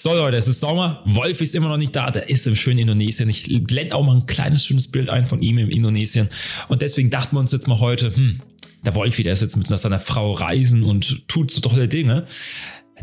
So Leute, es ist Sommer. Wolf ist immer noch nicht da. Der ist im schönen Indonesien. Ich blende auch mal ein kleines schönes Bild ein von ihm im Indonesien. Und deswegen dachten wir uns jetzt mal heute, hm, der Wolfi, der ist jetzt mit seiner Frau reisen und tut so tolle Dinge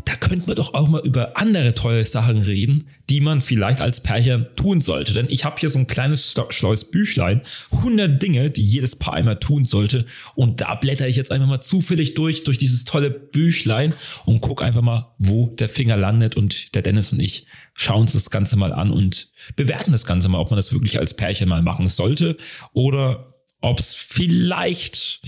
da könnten wir doch auch mal über andere tolle Sachen reden, die man vielleicht als Pärchen tun sollte. Denn ich habe hier so ein kleines schlaues Büchlein, 100 Dinge, die jedes Paar einmal tun sollte. Und da blätter ich jetzt einfach mal zufällig durch, durch dieses tolle Büchlein und guck einfach mal, wo der Finger landet. Und der Dennis und ich schauen uns das Ganze mal an und bewerten das Ganze mal, ob man das wirklich als Pärchen mal machen sollte oder ob es vielleicht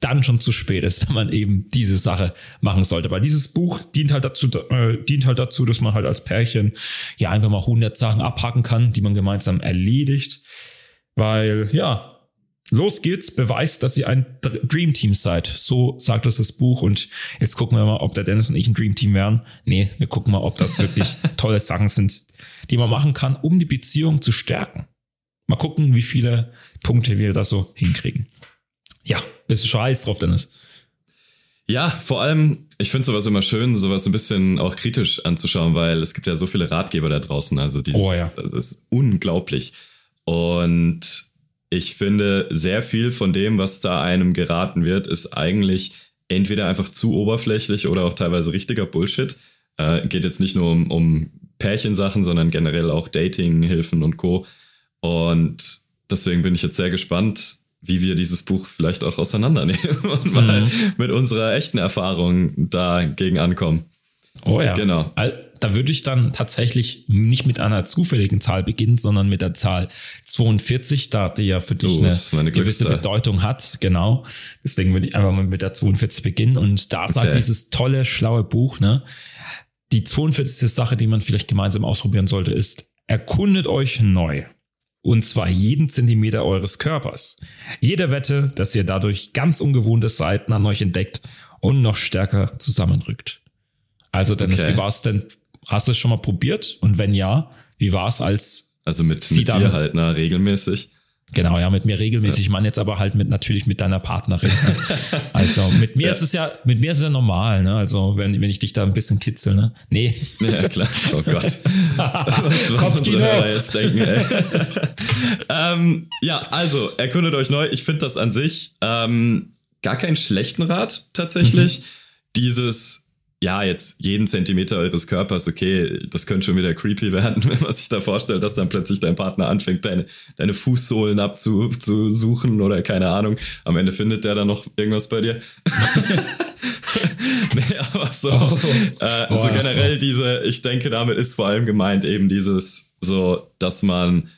dann schon zu spät ist, wenn man eben diese Sache machen sollte. Weil dieses Buch dient halt dazu, äh, dient halt dazu, dass man halt als Pärchen ja einfach mal 100 Sachen abhaken kann, die man gemeinsam erledigt. Weil, ja, los geht's, beweist, dass ihr ein Dream Team seid. So sagt das das Buch. Und jetzt gucken wir mal, ob der Dennis und ich ein Dream Team wären. Nee, wir gucken mal, ob das wirklich tolle Sachen sind, die man machen kann, um die Beziehung zu stärken. Mal gucken, wie viele Punkte wir da so hinkriegen. Ja, bist du schon heiß drauf, Dennis? Ja, vor allem, ich finde sowas immer schön, sowas ein bisschen auch kritisch anzuschauen, weil es gibt ja so viele Ratgeber da draußen. Also dieses, oh, ja. das ist unglaublich. Und ich finde, sehr viel von dem, was da einem geraten wird, ist eigentlich entweder einfach zu oberflächlich oder auch teilweise richtiger Bullshit. Äh, geht jetzt nicht nur um, um Pärchensachen, sondern generell auch Dating-Hilfen und Co. Und deswegen bin ich jetzt sehr gespannt, wie wir dieses Buch vielleicht auch auseinandernehmen und mal mhm. mit unserer echten Erfahrung dagegen ankommen. Oh ja. Genau. Da würde ich dann tatsächlich nicht mit einer zufälligen Zahl beginnen, sondern mit der Zahl 42, da die ja für dich oh, eine gewisse Bedeutung hat. Genau. Deswegen würde ich einfach mal mit der 42 beginnen. Und da sagt okay. dieses tolle, schlaue Buch, ne? Die 42. Sache, die man vielleicht gemeinsam ausprobieren sollte, ist, erkundet euch neu. Und zwar jeden Zentimeter eures Körpers. Jede Wette, dass ihr dadurch ganz ungewohnte Seiten an euch entdeckt und noch stärker zusammenrückt. Also Dennis, okay. wie war es denn? Hast du es schon mal probiert? Und wenn ja, wie war es als Also mit, mit dir halt, ne, regelmäßig? Genau, ja, mit mir regelmäßig. Ja. Man jetzt aber halt mit natürlich mit deiner Partnerin. Ne? Also mit mir ja. ist es ja, mit mir ist es ja normal, ne? Also wenn, wenn ich dich da ein bisschen kitzel, ne? Nee. Ja, klar. Oh Gott. was was unsere Hörer jetzt denken, ey. ähm, ja, also, erkundet euch neu. Ich finde das an sich ähm, gar keinen schlechten Rat tatsächlich. Mhm. Dieses ja, jetzt jeden Zentimeter eures Körpers, okay, das könnte schon wieder creepy werden, wenn man sich da vorstellt, dass dann plötzlich dein Partner anfängt, deine, deine Fußsohlen abzusuchen oder keine Ahnung. Am Ende findet der dann noch irgendwas bei dir. nee, aber so, oh, äh, oh, so generell diese, ich denke, damit ist vor allem gemeint eben dieses, so, dass man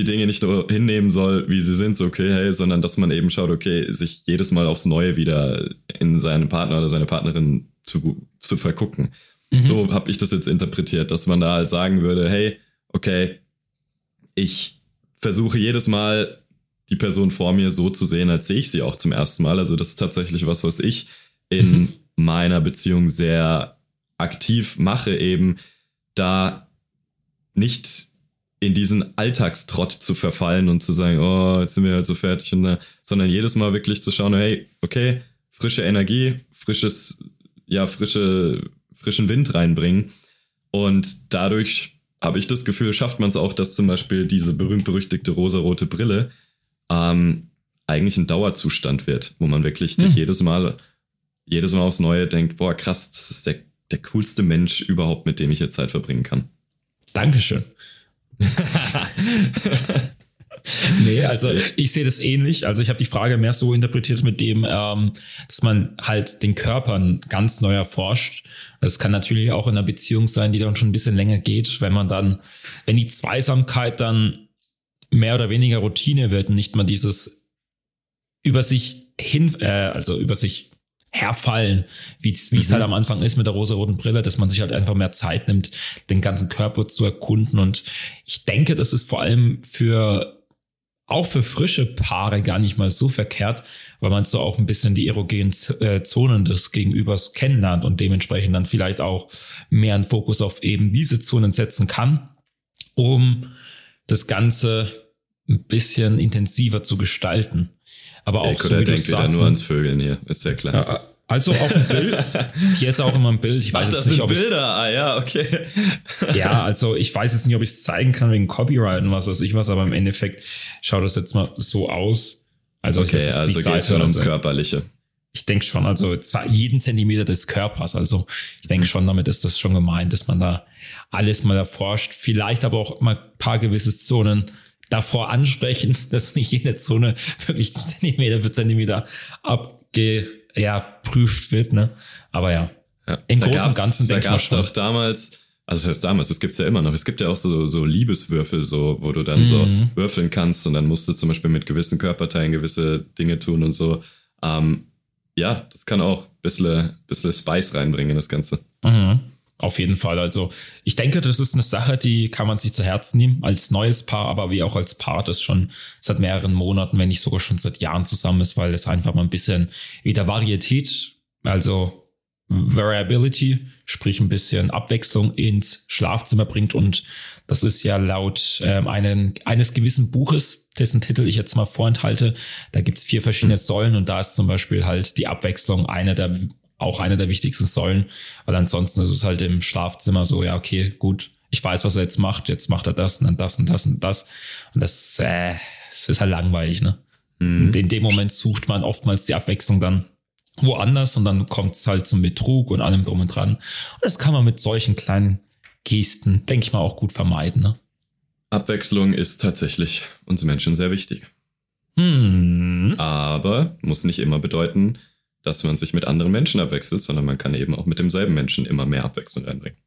die Dinge nicht nur hinnehmen soll, wie sie sind, so okay, hey, sondern dass man eben schaut, okay, sich jedes Mal aufs Neue wieder in seinen Partner oder seine Partnerin zu, zu vergucken. Mhm. So habe ich das jetzt interpretiert, dass man da halt sagen würde, hey, okay, ich versuche jedes Mal die Person vor mir so zu sehen, als sehe ich sie auch zum ersten Mal. Also das ist tatsächlich was, was ich in mhm. meiner Beziehung sehr aktiv mache, eben da nicht in diesen Alltagstrott zu verfallen und zu sagen, oh, jetzt sind wir halt so fertig, und, sondern jedes Mal wirklich zu schauen, hey, okay, frische Energie, frisches ja, frische, frischen Wind reinbringen. Und dadurch habe ich das Gefühl, schafft man es auch, dass zum Beispiel diese berühmt-berüchtigte rosarote Brille ähm, eigentlich ein Dauerzustand wird, wo man wirklich hm. sich jedes Mal, jedes Mal aufs Neue denkt, boah, krass, das ist der, der coolste Mensch überhaupt, mit dem ich jetzt Zeit verbringen kann. Dankeschön. nee, also ich sehe das ähnlich. Also ich habe die Frage mehr so interpretiert mit dem, ähm, dass man halt den Körper ganz neu erforscht. Das kann natürlich auch in einer Beziehung sein, die dann schon ein bisschen länger geht, wenn man dann, wenn die Zweisamkeit dann mehr oder weniger Routine wird und nicht mal dieses über sich hin, äh, also über sich herfallen, wie es mhm. halt am Anfang ist mit der rosa-roten Brille, dass man sich halt einfach mehr Zeit nimmt, den ganzen Körper zu erkunden. Und ich denke, das ist vor allem für auch für frische Paare gar nicht mal so verkehrt, weil man so auch ein bisschen die erogenen äh, Zonen des Gegenübers kennenlernt und dementsprechend dann vielleicht auch mehr einen Fokus auf eben diese Zonen setzen kann, um das Ganze ein bisschen intensiver zu gestalten. Aber auch so, wie denkt wieder nur ans Vögeln hier, ist ja klar. Also auf dem Bild. Hier ist auch immer ein Bild. Ich weiß Ach, das nicht, sind ob Bilder. Ah, ja, okay. ja, also ich weiß jetzt nicht, ob ich es zeigen kann wegen Copyright und was weiß ich was, aber im Endeffekt schaut das jetzt mal so aus. Also Okay, das ist also die geht schon ums Körperliche. ich denke schon, also zwar jeden Zentimeter des Körpers. Also ich denke schon, damit ist das schon gemeint, dass man da alles mal erforscht. Vielleicht aber auch mal ein paar gewisse Zonen davor ansprechen, dass nicht jede Zone wirklich Zentimeter für Zentimeter abge, ja, wird, ne? Aber ja. Ja. Im Großen und Ganzen denke ich mal gab es schon. doch damals, also das heißt damals, das gibt's ja immer noch. Es gibt ja auch so, so Liebeswürfel, so, wo du dann so Mhm. würfeln kannst und dann musst du zum Beispiel mit gewissen Körperteilen gewisse Dinge tun und so. Ähm, ja, das kann auch ein bisschen, bisschen Spice reinbringen in das Ganze. Mhm. Auf jeden Fall. Also ich denke, das ist eine Sache, die kann man sich zu Herzen nehmen als neues Paar, aber wie auch als Paar, das schon seit mehreren Monaten, wenn nicht sogar schon seit Jahren zusammen ist, weil es einfach mal ein bisschen wieder Varietät, also Variability, sprich ein bisschen Abwechslung ins Schlafzimmer bringt. Und das ist ja laut ähm, einen, eines gewissen Buches, dessen Titel ich jetzt mal vorenthalte, da gibt's vier verschiedene Säulen und da ist zum Beispiel halt die Abwechslung eine der auch eine der wichtigsten Säulen, weil ansonsten ist es halt im Schlafzimmer so, ja, okay, gut, ich weiß, was er jetzt macht, jetzt macht er das und dann das und das und das. Und das, äh, es ist halt langweilig, ne? Und in dem Moment sucht man oftmals die Abwechslung dann woanders und dann kommt es halt zum Betrug und allem drum und dran. Und das kann man mit solchen kleinen Gesten, denke ich mal, auch gut vermeiden. Ne? Abwechslung ist tatsächlich uns Menschen sehr wichtig. Hm. Aber muss nicht immer bedeuten, dass man sich mit anderen Menschen abwechselt, sondern man kann eben auch mit demselben Menschen immer mehr Abwechslung reinbringen.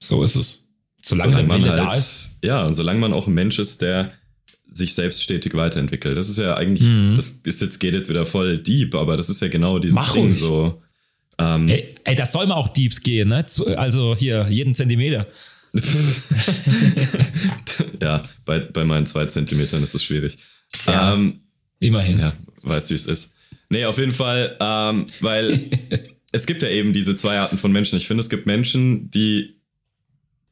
So ist es. Solange der man Wille da ist. Ja, und solange man auch ein Mensch ist, der sich selbst stetig weiterentwickelt. Das ist ja eigentlich, Mhm. das ist jetzt, geht jetzt wieder voll deep, aber das ist ja genau dieses Mach Ding ruhig. so. Ähm, Ey, ey, das soll mal auch Deeps gehen, ne? Also hier, jeden Zentimeter. ja, bei, bei meinen zwei Zentimetern ist es schwierig. Ja. Ähm, Immerhin. Ja, weißt du, wie es ist. Nee, auf jeden Fall, ähm, weil es gibt ja eben diese zwei Arten von Menschen. Ich finde, es gibt Menschen, die,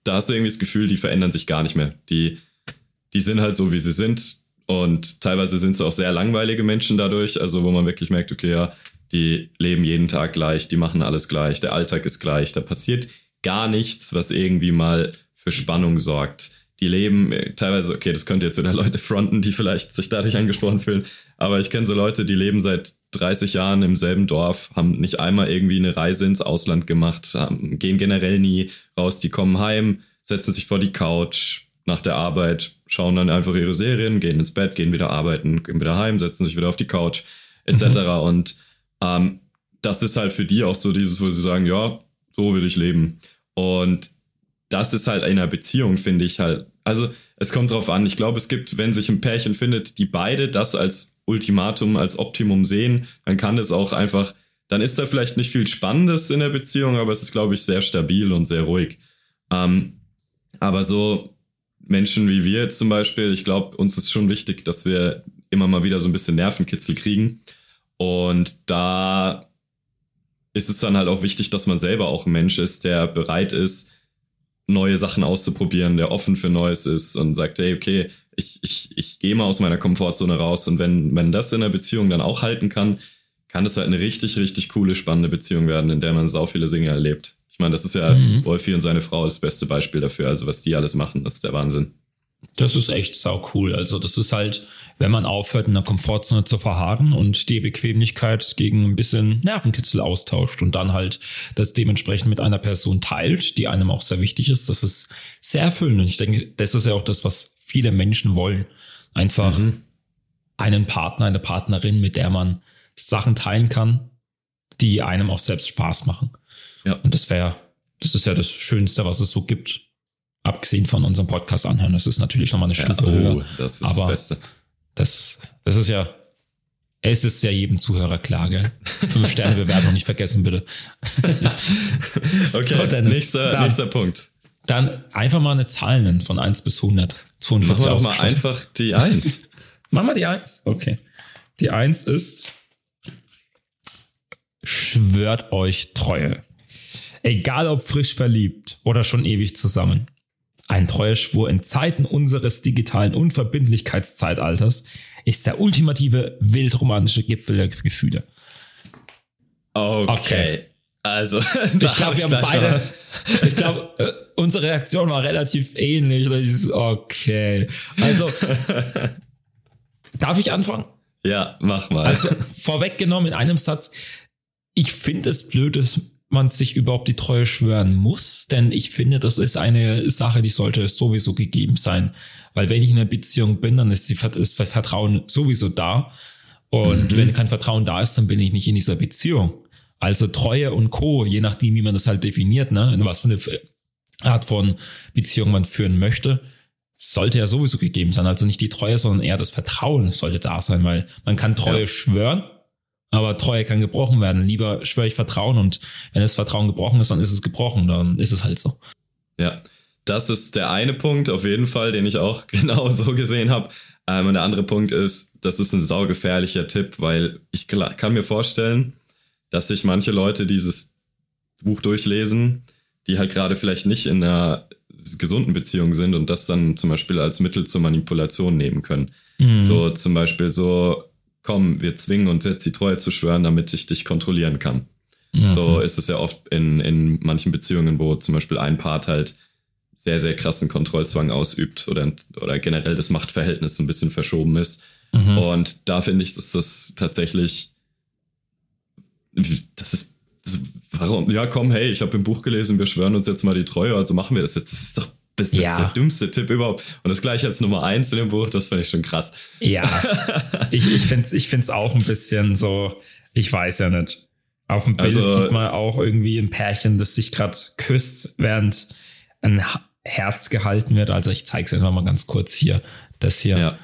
da hast du irgendwie das Gefühl, die verändern sich gar nicht mehr. Die, die sind halt so, wie sie sind. Und teilweise sind es auch sehr langweilige Menschen dadurch, also wo man wirklich merkt, okay, ja, die leben jeden Tag gleich, die machen alles gleich, der Alltag ist gleich, da passiert gar nichts, was irgendwie mal für Spannung sorgt. Die leben äh, teilweise, okay, das könnte jetzt wieder Leute fronten, die vielleicht sich dadurch angesprochen fühlen, aber ich kenne so Leute, die leben seit 30 Jahren im selben Dorf, haben nicht einmal irgendwie eine Reise ins Ausland gemacht, haben, gehen generell nie raus, die kommen heim, setzen sich vor die Couch nach der Arbeit, schauen dann einfach ihre Serien, gehen ins Bett, gehen wieder arbeiten, gehen wieder heim, setzen sich wieder auf die Couch, etc. Und ähm, das ist halt für die auch so dieses, wo sie sagen, ja, so will ich leben. Und das ist halt in einer Beziehung, finde ich halt. Also, es kommt drauf an. Ich glaube, es gibt, wenn sich ein Pärchen findet, die beide das als Ultimatum, als Optimum sehen, dann kann es auch einfach, dann ist da vielleicht nicht viel Spannendes in der Beziehung, aber es ist, glaube ich, sehr stabil und sehr ruhig. Ähm, aber so Menschen wie wir zum Beispiel, ich glaube, uns ist schon wichtig, dass wir immer mal wieder so ein bisschen Nervenkitzel kriegen. Und da ist es dann halt auch wichtig, dass man selber auch ein Mensch ist, der bereit ist, neue Sachen auszuprobieren, der offen für Neues ist und sagt, hey, okay, ich, ich, ich gehe mal aus meiner Komfortzone raus und wenn, wenn das in der Beziehung dann auch halten kann, kann das halt eine richtig, richtig coole, spannende Beziehung werden, in der man sau viele Dinge erlebt. Ich meine, das ist ja Mhm. Wolfi und seine Frau das beste Beispiel dafür. Also was die alles machen, das ist der Wahnsinn. Das ist echt sau cool. Also das ist halt, wenn man aufhört, in der Komfortzone zu verharren und die Bequemlichkeit gegen ein bisschen Nervenkitzel austauscht und dann halt das dementsprechend mit einer Person teilt, die einem auch sehr wichtig ist, das ist sehr erfüllend. Und ich denke, das ist ja auch das, was viele Menschen wollen. Einfach Mhm. einen Partner, eine Partnerin, mit der man Sachen teilen kann, die einem auch selbst Spaß machen. Ja. Und das wäre, das ist ja das Schönste, was es so gibt. Abgesehen von unserem Podcast anhören. Das ist natürlich nochmal eine Ja, Stufe oh, höher. das ist Aber- das Beste. Das, das ist ja, es ist ja jedem Zuhörer klar, gell? Fünf Sterne Bewertung nicht vergessen, bitte. Okay, So, Dennis, nächster, dann. nächster Punkt. Dann einfach mal eine Zahl nennen von 1 bis 100. Machen 42 wir doch mal einfach die Eins. Machen wir die 1. Okay. Die 1 ist, schwört euch Treue. Egal ob frisch verliebt oder schon ewig zusammen. Ein Treueschwur in Zeiten unseres digitalen Unverbindlichkeitszeitalters ist der ultimative wildromantische Gipfel der Gefühle. Okay. okay. Also, ich glaube, wir haben beide, ich glaube, äh, unsere Reaktion war relativ ähnlich. Ist, okay. Also, darf ich anfangen? Ja, mach mal. Also, vorweggenommen in einem Satz, ich finde es blöd, dass man sich überhaupt die Treue schwören muss, denn ich finde, das ist eine Sache, die sollte sowieso gegeben sein. Weil wenn ich in einer Beziehung bin, dann ist das Vertrauen sowieso da. Und mhm. wenn kein Vertrauen da ist, dann bin ich nicht in dieser Beziehung. Also Treue und Co., je nachdem, wie man das halt definiert, ne, was für eine Art von Beziehung man führen möchte, sollte ja sowieso gegeben sein. Also nicht die Treue, sondern eher das Vertrauen sollte da sein, weil man kann Treue ja. schwören, aber Treue kann gebrochen werden. Lieber schwöre ich Vertrauen und wenn das Vertrauen gebrochen ist, dann ist es gebrochen, dann ist es halt so. Ja, das ist der eine Punkt auf jeden Fall, den ich auch genau so gesehen habe. Ähm, und der andere Punkt ist, das ist ein saugefährlicher Tipp, weil ich kann mir vorstellen, dass sich manche Leute dieses Buch durchlesen, die halt gerade vielleicht nicht in einer gesunden Beziehung sind und das dann zum Beispiel als Mittel zur Manipulation nehmen können. Mhm. So zum Beispiel so, komm, wir zwingen uns jetzt die Treue zu schwören, damit ich dich kontrollieren kann. Mhm. So ist es ja oft in, in manchen Beziehungen, wo zum Beispiel ein Part halt sehr, sehr krassen Kontrollzwang ausübt oder, oder generell das Machtverhältnis ein bisschen verschoben ist. Mhm. Und da finde ich, dass das tatsächlich, das ist, das, warum, ja komm, hey, ich habe im Buch gelesen, wir schwören uns jetzt mal die Treue, also machen wir das jetzt. Das ist doch das, das ja. ist der dümmste Tipp überhaupt. Und das gleiche als Nummer eins in dem Buch, das finde ich schon krass. Ja, ich, ich finde es ich find's auch ein bisschen so, ich weiß ja nicht. Auf dem Bild also, sieht man auch irgendwie ein Pärchen, das sich gerade küsst, während ein Herz gehalten wird. Also ich zeige es einfach mal ganz kurz hier. Das hier. Ja.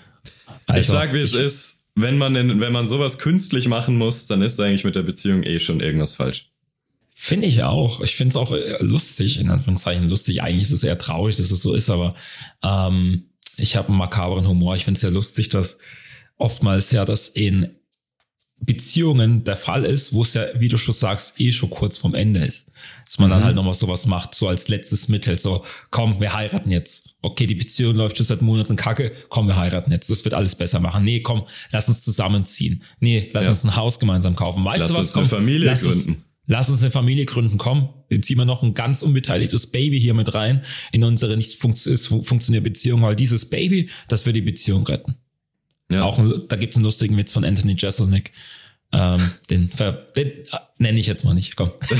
Also, ich sag, wie es ist. Wenn man, in, wenn man sowas künstlich machen muss, dann ist eigentlich mit der Beziehung eh schon irgendwas falsch. Finde ich auch. Ich finde es auch äh, lustig, in Anführungszeichen lustig. Eigentlich ist es eher traurig, dass es so ist, aber ähm, ich habe einen makabren Humor. Ich finde es sehr lustig, dass oftmals ja das in Beziehungen der Fall ist, wo es ja, wie du schon sagst, eh schon kurz vom Ende ist. Dass man mhm. dann halt nochmal sowas macht, so als letztes Mittel, so, komm, wir heiraten jetzt. Okay, die Beziehung läuft schon seit Monaten kacke, komm, wir heiraten jetzt. Das wird alles besser machen. Nee, komm, lass uns zusammenziehen. Nee, lass ja. uns ein Haus gemeinsam kaufen. Weißt lass du was? Uns komm, eine Familie lass gründen. Uns, lass uns eine Familie gründen, komm. Jetzt ziehen wir noch ein ganz unbeteiligtes Baby hier mit rein in unsere nicht funktionierende Beziehung, weil dieses Baby, das wird die Beziehung retten. Ja. Auch da gibt's einen lustigen Witz von Anthony Jeselnik. Ähm, den, den äh, nenne ich jetzt mal nicht. Komm.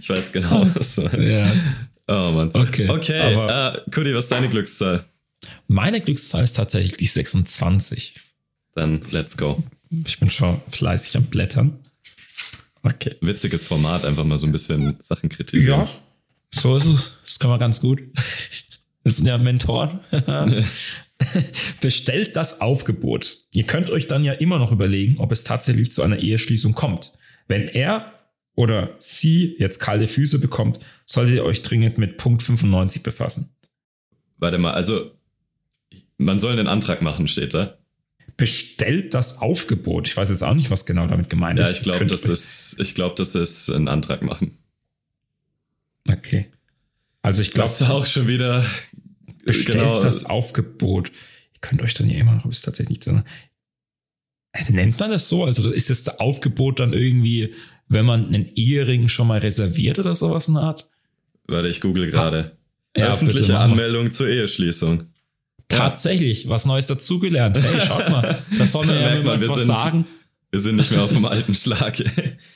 ich weiß genau, was du meinst. Ja. Oh Mann. Okay. Okay. Aber, uh, Kudi, was ist deine Glückszahl? Meine Glückszahl ist tatsächlich die 26. Dann let's go. Ich bin schon fleißig am Blättern. Okay. Witziges Format, einfach mal so ein bisschen Sachen kritisieren. Ja, so ist es. Das kann man ganz gut. Wir sind ja Mentoren. bestellt das Aufgebot. Ihr könnt euch dann ja immer noch überlegen, ob es tatsächlich zu einer Eheschließung kommt. Wenn er oder sie jetzt kalte Füße bekommt, solltet ihr euch dringend mit Punkt 95 befassen. Warte mal, also man soll einen Antrag machen, steht da. Bestellt das Aufgebot. Ich weiß jetzt auch nicht, was genau damit gemeint ist. Ja, ich glaube, das ist, ich glaube, das ist ein Antrag machen. Okay. Also ich glaube. Das ist auch schon wieder bestellt genau. das Aufgebot. Ihr könnt euch dann ja immer noch, ob es tatsächlich nicht so. Äh, nennt man das so? Also ist das Aufgebot dann irgendwie, wenn man einen Ehering schon mal reserviert oder sowas in der Art? Warte, ich google gerade. Ja, Öffentliche Anmeldung zur Eheschließung. Tatsächlich, was Neues dazugelernt. Hey, schaut mal, das soll mir ja mal was sind, sagen. Wir sind nicht mehr auf dem alten Schlag.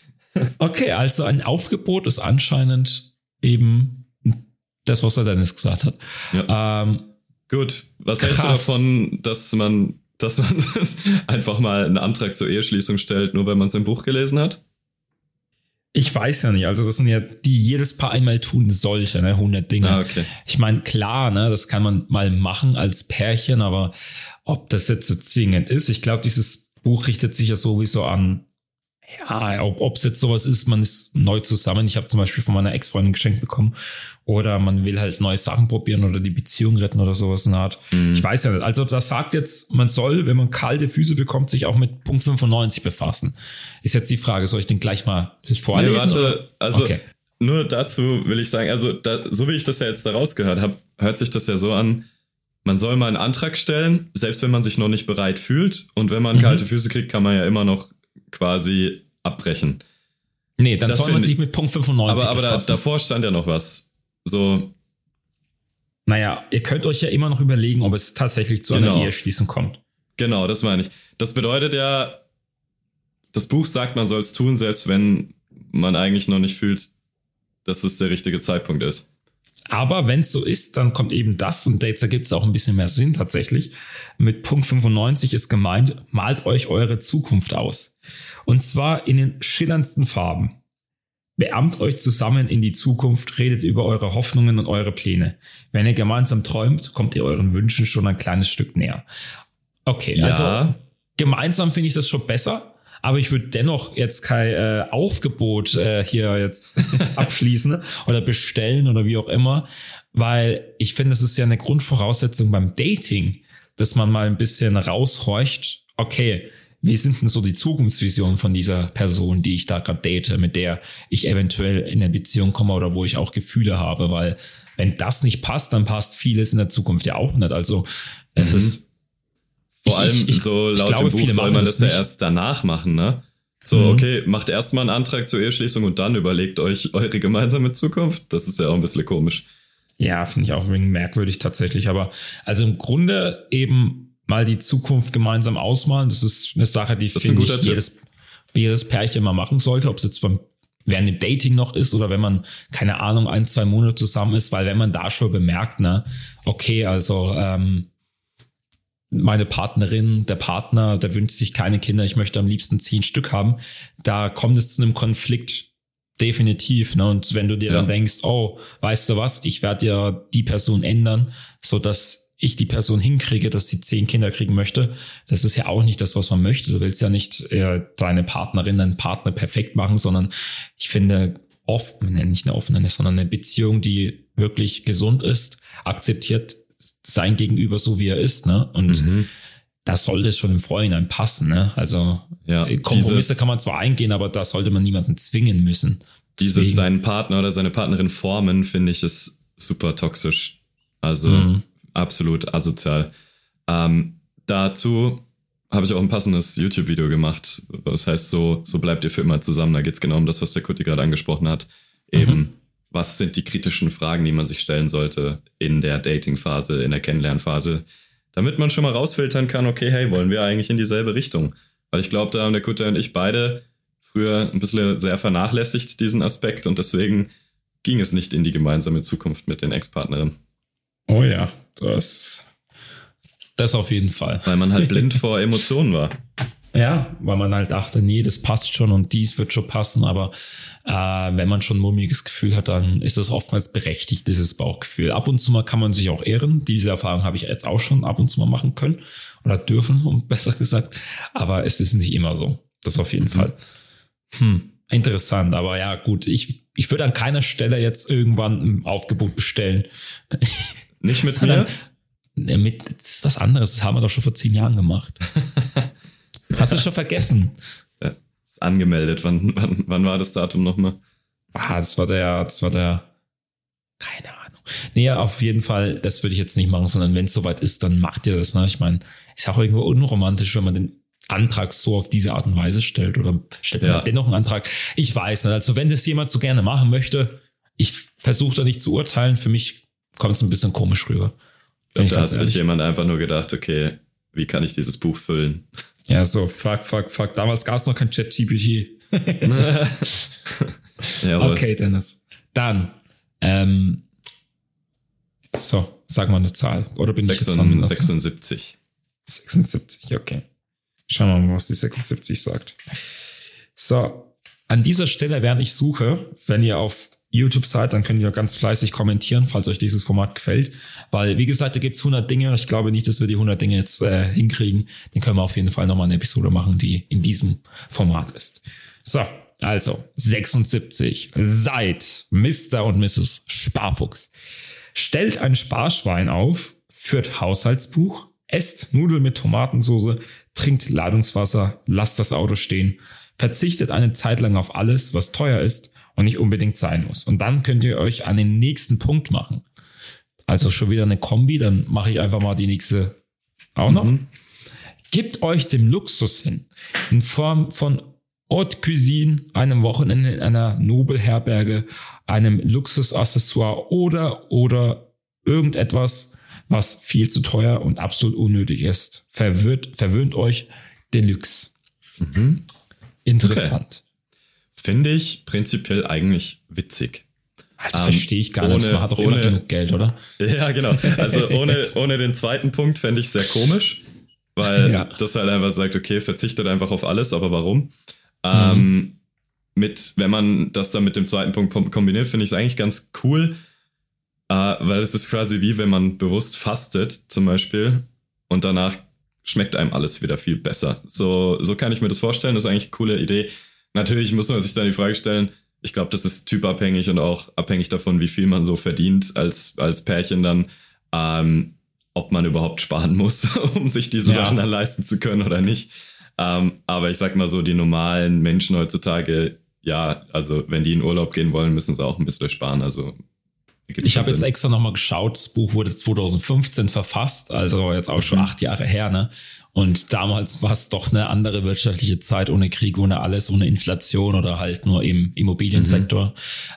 okay, also ein Aufgebot ist anscheinend eben das, was der Dennis gesagt hat. Ja. Ähm, Gut, was krass. hältst du davon, dass man, dass man einfach mal einen Antrag zur Eheschließung stellt, nur wenn man es im Buch gelesen hat? Ich weiß ja nicht. Also das sind ja, die jedes Paar einmal tun sollte, ne? 100 Dinge. Ah, okay. Ich meine, klar, ne, das kann man mal machen als Pärchen, aber ob das jetzt so zwingend ist, ich glaube, dieses Buch richtet sich ja sowieso an ja, ob es jetzt sowas ist, man ist neu zusammen. Ich habe zum Beispiel von meiner Ex-Freundin geschenkt bekommen. Oder man will halt neue Sachen probieren oder die Beziehung retten oder sowas in der Art. Mhm. Ich weiß ja nicht. Also das sagt jetzt, man soll, wenn man kalte Füße bekommt, sich auch mit Punkt 95 befassen. Ist jetzt die Frage, soll ich den gleich mal vorlesen? Nee, warte, also okay. nur dazu will ich sagen, also da, so wie ich das ja jetzt da rausgehört habe, hört sich das ja so an, man soll mal einen Antrag stellen, selbst wenn man sich noch nicht bereit fühlt. Und wenn man mhm. kalte Füße kriegt, kann man ja immer noch quasi abbrechen. Nee, dann Das soll man sich ich- mit Punkt 95 Aber, aber da, davor stand ja noch was. So, Naja, ihr könnt euch ja immer noch überlegen, ob es tatsächlich zu einer Genau. Eheschließung kommt. genau, das meine ich. Das bedeutet ja, das Buch sagt, man soll es tun, selbst wenn man eigentlich noch nicht fühlt, dass es der richtige Zeitpunkt ist. Aber wenn es so ist, dann kommt eben das, und jetzt ergibt es auch ein bisschen mehr Sinn tatsächlich. Mit Punkt 95 ist gemeint, malt euch eure Zukunft aus. Und zwar in den schillerndsten Farben. Beamt euch zusammen in die Zukunft, redet über eure Hoffnungen und eure Pläne. Wenn ihr gemeinsam träumt, kommt ihr euren Wünschen schon ein kleines Stück näher. Okay, Ja. also gemeinsam finde ich das schon besser, aber ich würde dennoch jetzt kein äh, Aufgebot äh, hier jetzt abschließen oder bestellen oder wie auch immer, weil ich finde, es ist ja eine Grundvoraussetzung beim Dating, dass man mal ein bisschen raushorcht, okay, wie sind denn so die Zukunftsvisionen von dieser Person, die ich da gerade date, mit der ich eventuell in eine Beziehung komme oder wo ich auch Gefühle habe, weil wenn das nicht passt, dann passt vieles in der Zukunft ja auch nicht. Also es Mhm. ist Vor Ich- allem ich- so laut glaube, dem Buch soll man das ja erst danach machen, ne? So, Mhm. okay, macht erstmal einen Antrag zur Eheschließung und dann überlegt euch eure gemeinsame Zukunft. Das ist ja auch ein bisschen komisch. Ja, finde ich auch ein wenig merkwürdig tatsächlich. Aber also im Grunde eben mal die Zukunft gemeinsam ausmalen. Das ist eine Sache, die finde ich Tipp. jedes, jedes Pärchen mal machen sollte, ob es jetzt beim während dem Dating noch ist oder wenn man, keine Ahnung, ein, zwei Monate zusammen ist, weil wenn man da schon bemerkt, ne, okay, also ähm, meine Partnerin, der Partner, der wünscht sich keine Kinder, ich möchte am liebsten zehn Stück haben, da kommt es zu einem Konflikt definitiv. Ne? Und wenn du dir Ja. dann denkst, oh, weißt du was, ich werde ja die Person ändern, so dass ich die Person hinkriege, dass sie zehn Kinder kriegen möchte, das ist ja auch nicht das, was man möchte. Du willst ja nicht äh, deine Partnerin, deinen Partner perfekt machen, sondern ich finde oft, nicht eine offene, sondern eine Beziehung, die wirklich gesund ist, akzeptiert sein Gegenüber so, wie er ist. Ne? Und Mhm. das sollte schon im Vorhinein passen. Ne? Also Ja, Kompromisse dieses- kann man zwar eingehen, aber da sollte man niemanden zwingen müssen. Dieses Deswegen- seinen Partner oder seine Partnerin formen, finde ich, ist super toxisch. Also Mhm. absolut asozial. Ähm, dazu habe ich auch ein passendes YouTube-Video gemacht. Das heißt, so, so bleibt ihr für immer zusammen. Da geht es genau um das, was der Kutti gerade angesprochen hat. Eben, Mhm. Was sind die kritischen Fragen, die man sich stellen sollte in der Dating-Phase, in der Kennenlernphase, damit man schon mal rausfiltern kann, okay, hey, wollen wir eigentlich in dieselbe Richtung? Weil ich glaube, da haben der Kutter und ich beide früher ein bisschen sehr vernachlässigt, diesen Aspekt, und deswegen ging es nicht in die gemeinsame Zukunft mit den Ex-Partnerinnen. Oh ja, das, das auf jeden Fall. Weil man halt blind vor Emotionen war. Ja, weil man halt dachte, nee, das passt schon und dies wird schon passen, aber äh, wenn man schon ein mulmiges Gefühl hat, dann ist das oftmals berechtigt, dieses Bauchgefühl. Ab und zu mal kann man sich auch ehren. Diese Erfahrung habe ich jetzt auch schon ab und zu mal machen können oder dürfen, um besser gesagt. Aber es ist nicht immer so. Das auf jeden Fall. Hm, interessant, aber ja, gut. Ich, ich würde an keiner Stelle jetzt irgendwann ein Aufgebot bestellen. Nicht mit Sondern- mir? Mit, das ist was anderes. Das haben wir doch schon vor zehn Jahren gemacht. Hast du schon vergessen? Ist angemeldet. Wann, wann, wann war das Datum nochmal? Ah, das war der, das war der, keine Ahnung. Nee, auf jeden Fall, das würde ich jetzt nicht machen, sondern wenn es soweit ist, dann macht ihr das. Ne? Ich meine, ist ja auch irgendwo unromantisch, wenn man den Antrag so auf diese Art und Weise stellt oder stellt man Ja. dennoch einen Antrag. Ich weiß nicht. Also wenn das jemand so gerne machen möchte, ich versuche da nicht zu urteilen. Für mich kommt es ein bisschen komisch rüber. Ich Da hat ganz sich ehrlich. jemand einfach nur gedacht, okay, wie kann ich dieses Buch füllen? Ja, so, fuck, fuck, fuck. Damals gab es noch kein Chat-GPT. Okay, Dennis. Dann, ähm, so, sag mal eine Zahl. Oder bin ich jetzt dran? 76. 76, okay. Schauen wir mal, was die 76 sagt. So, an dieser Stelle, während ich suche, wenn ihr auf YouTube seid, dann könnt ihr ganz fleißig kommentieren, falls euch dieses Format gefällt. Weil, wie gesagt, da gibt's 100 Dinge. Ich glaube nicht, dass wir die 100 Dinge jetzt äh, hinkriegen. Dann können wir auf jeden Fall nochmal eine Episode machen, die in diesem Format ist. So, also 76. Seid Mr. und Mrs. Sparfuchs. Stellt ein Sparschwein auf, führt Haushaltsbuch, esst Nudeln mit Tomatensauce, trinkt Ladungswasser, lasst das Auto stehen, verzichtet eine Zeit lang auf alles, was teuer ist und nicht unbedingt sein muss. Und dann könnt ihr euch an den nächsten Punkt machen. Also schon wieder eine Kombi, dann mache ich einfach mal die nächste auch noch. Mhm. Gebt euch dem Luxus hin, in Form von Haute Cuisine, einem Wochenende in einer Nobelherberge, einem Luxusaccessoire oder, oder irgendetwas, was viel zu teuer und absolut unnötig ist. Verwirrt, verwöhnt euch Deluxe. Mhm. Interessant. Okay. Finde ich prinzipiell eigentlich witzig. Das ähm, verstehe ich gar ohne, nicht. Man hat doch ohne, immer genug Geld, oder? Ja, genau. Also ohne, ohne den zweiten Punkt fände ich sehr komisch, weil ja. das halt einfach sagt, okay, verzichtet einfach auf alles, aber warum? Ähm, mhm. mit, wenn man das dann mit dem zweiten Punkt kombiniert, finde ich es eigentlich ganz cool, äh, weil es ist quasi wie wenn man bewusst fastet, zum Beispiel, und danach schmeckt einem alles wieder viel besser. So, so kann ich mir das vorstellen. Das ist eigentlich eine coole Idee. Natürlich muss man sich dann die Frage stellen, ich glaube, das ist typabhängig und auch abhängig davon, wie viel man so verdient als, als Pärchen dann, ähm, ob man überhaupt sparen muss, um sich diese ja. Sachen dann leisten zu können oder nicht. Ähm, aber ich sag mal so, die normalen Menschen heutzutage, ja, also wenn die in Urlaub gehen wollen, müssen sie auch ein bisschen sparen. Also ich habe jetzt extra nochmal geschaut, das Buch wurde 2015 verfasst, also jetzt auch schon mhm. acht Jahre her, ne? Und damals war es doch eine andere wirtschaftliche Zeit, ohne Krieg, ohne alles, ohne Inflation oder halt nur im Immobiliensektor. Mhm.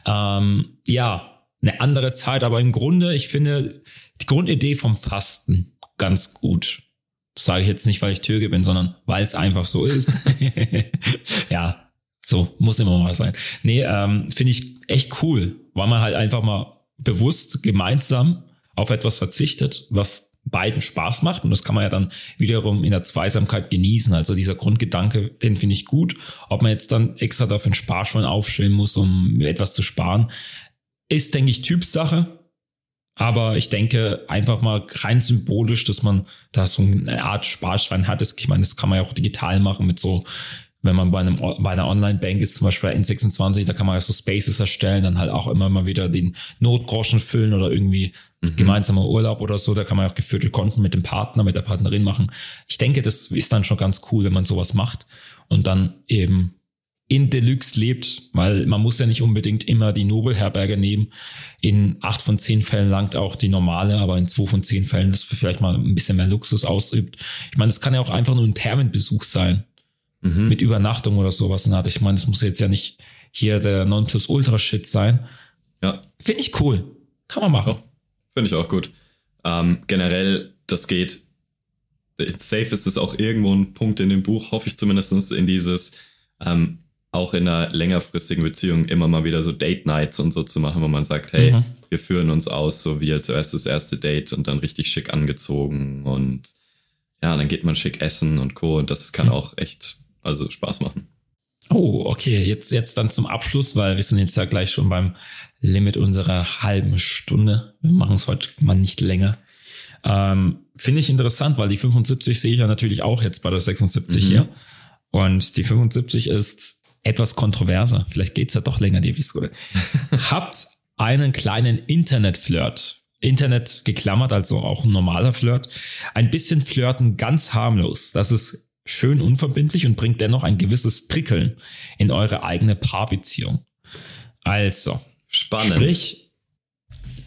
Ähm, ja, eine andere Zeit, aber im Grunde, ich finde die Grundidee vom Fasten ganz gut. Das sage ich jetzt nicht, weil ich Türke bin, sondern weil es einfach so ist. ja, so muss immer mal sein. Nee, ähm, finde ich echt cool, weil man halt einfach mal bewusst gemeinsam auf etwas verzichtet, was beiden Spaß macht. Und das kann man ja dann wiederum in der Zweisamkeit genießen. Also dieser Grundgedanke, den finde ich gut. Ob man jetzt dann extra dafür ein Sparschwein aufstellen muss, um etwas zu sparen, ist, denke ich, Typsache. Aber ich denke einfach mal rein symbolisch, dass man da so eine Art Sparschwein hat. Ich meine, das kann man ja auch digital machen mit so wenn man bei, einem, bei einer Online-Bank ist, zum Beispiel bei N26, da kann man ja so Spaces erstellen, dann halt auch immer mal wieder den Notgroschen füllen oder irgendwie mhm. gemeinsamer Urlaub oder so. Da kann man auch geführte Konten mit dem Partner, mit der Partnerin machen. Ich denke, das ist dann schon ganz cool, wenn man sowas macht und dann eben in Deluxe lebt, weil man muss ja nicht unbedingt immer die Nobelherberge nehmen. In acht von zehn Fällen langt auch die normale, aber in zwei von zehn Fällen, das vielleicht mal ein bisschen mehr Luxus ausübt. Ich meine, es kann ja auch einfach nur ein Thermenbesuch sein mhm. mit Übernachtung oder sowas. Na, ich meine, es muss jetzt ja nicht hier der Nonplusultra-Shit sein. Ja. Finde ich cool. Kann man machen. Ja, Finde ich auch gut. Ähm, generell, das geht. Safe ist es auch irgendwo ein Punkt in dem Buch, hoffe ich zumindest, in dieses, ähm, auch in einer längerfristigen Beziehung immer mal wieder so Date Nights und so zu machen, wo man sagt, hey, mhm. wir führen uns aus, so wie als erstes erste Date und dann richtig schick angezogen und ja, dann geht man schick essen und co. Und das kann mhm. auch echt also Spaß machen. Oh, okay. Jetzt, jetzt dann zum Abschluss, weil wir sind jetzt ja gleich schon beim Limit unserer halben Stunde. Wir machen es heute mal nicht länger. Ähm, Finde ich interessant, weil die 75 sehe ich ja natürlich auch jetzt bei der 76 mhm. hier. Und die 75 ist etwas kontroverser. Vielleicht geht's ja doch länger, die Episode. Habt einen kleinen Internet-Flirt. Internet geklammert, also auch ein normaler Flirt. Ein bisschen flirten ganz harmlos. Das ist schön unverbindlich und bringt dennoch ein gewisses Prickeln in eure eigene Paarbeziehung. Also, spannend. Sprich,